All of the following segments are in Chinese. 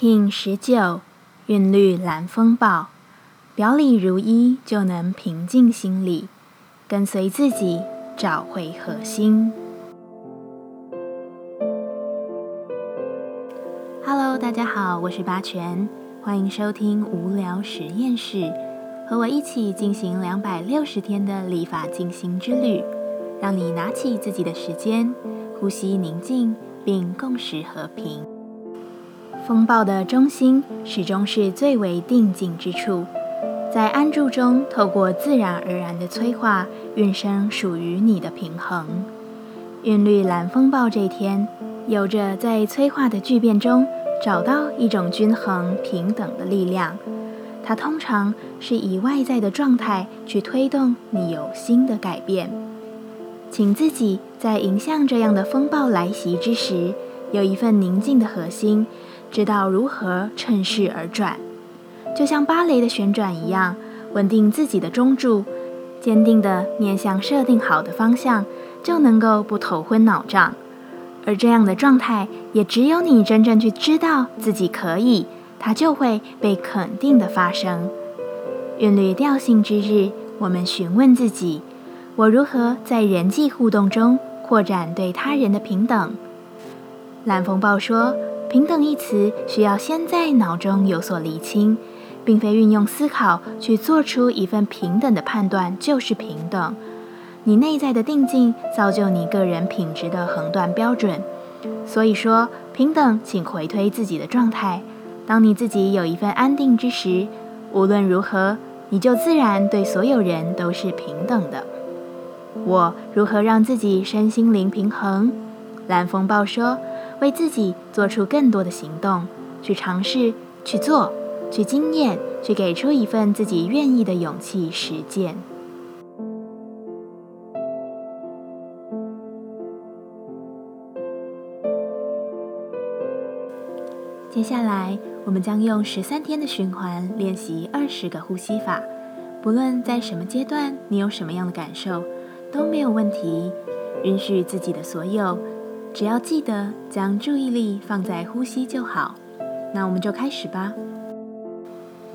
King 十九，韵律蓝风暴，表里如一，就能平静心理，跟随自己，找回核心。Hello，大家好，我是八全，欢迎收听无聊实验室，和我一起进行两百六十天的立法进行之旅，让你拿起自己的时间，呼吸宁静，并共识和平。风暴的中心始终是最为定静之处，在安住中，透过自然而然的催化，运生属于你的平衡。韵律蓝风暴这天，有着在催化的巨变中。找到一种均衡平等的力量，它通常是以外在的状态去推动你有新的改变。请自己在迎向这样的风暴来袭之时，有一份宁静的核心，知道如何趁势而转，就像芭蕾的旋转一样，稳定自己的中柱，坚定地面向设定好的方向，就能够不头昏脑胀。而这样的状态，也只有你真正去知道自己可以，它就会被肯定的发生。韵律调性之日，我们询问自己：我如何在人际互动中扩展对他人的平等？蓝风暴说：“平等一词需要先在脑中有所厘清，并非运用思考去做出一份平等的判断就是平等。”你内在的定境造就你个人品质的横断标准，所以说平等，请回推自己的状态。当你自己有一份安定之时，无论如何，你就自然对所有人都是平等的。我如何让自己身心灵平衡？蓝风暴说：为自己做出更多的行动，去尝试，去做，去经验，去给出一份自己愿意的勇气实践。接下来，我们将用十三天的循环练习二十个呼吸法。不论在什么阶段，你有什么样的感受，都没有问题。允许自己的所有，只要记得将注意力放在呼吸就好。那我们就开始吧。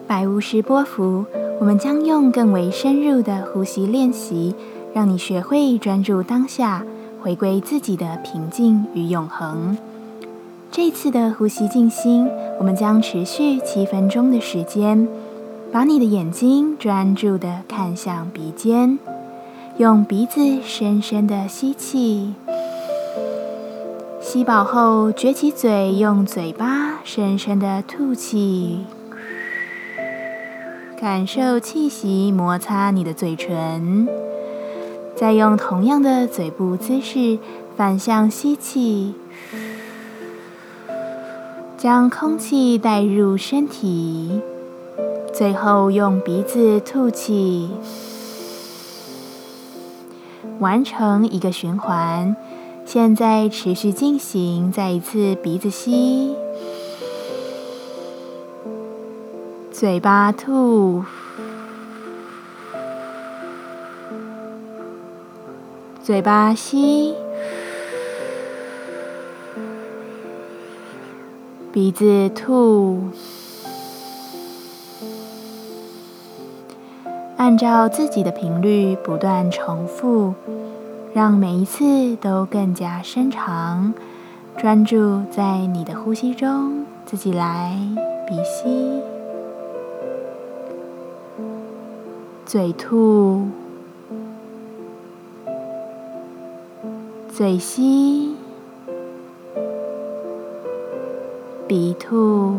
百无时波幅，我们将用更为深入的呼吸练习，让你学会专注当下，回归自己的平静与永恒。这次的呼吸静心，我们将持续七分钟的时间。把你的眼睛专注的看向鼻尖，用鼻子深深的吸气，吸饱后撅起嘴，用嘴巴深深的吐气，感受气息摩擦你的嘴唇。再用同样的嘴部姿势反向吸气。将空气带入身体，最后用鼻子吐气，完成一个循环。现在持续进行，再一次鼻子吸，嘴巴吐，嘴巴吸。鼻子吐，按照自己的频率不断重复，让每一次都更加深长。专注在你的呼吸中，自己来鼻吸，嘴吐，嘴吸。鼻吐，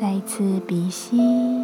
再一次鼻吸。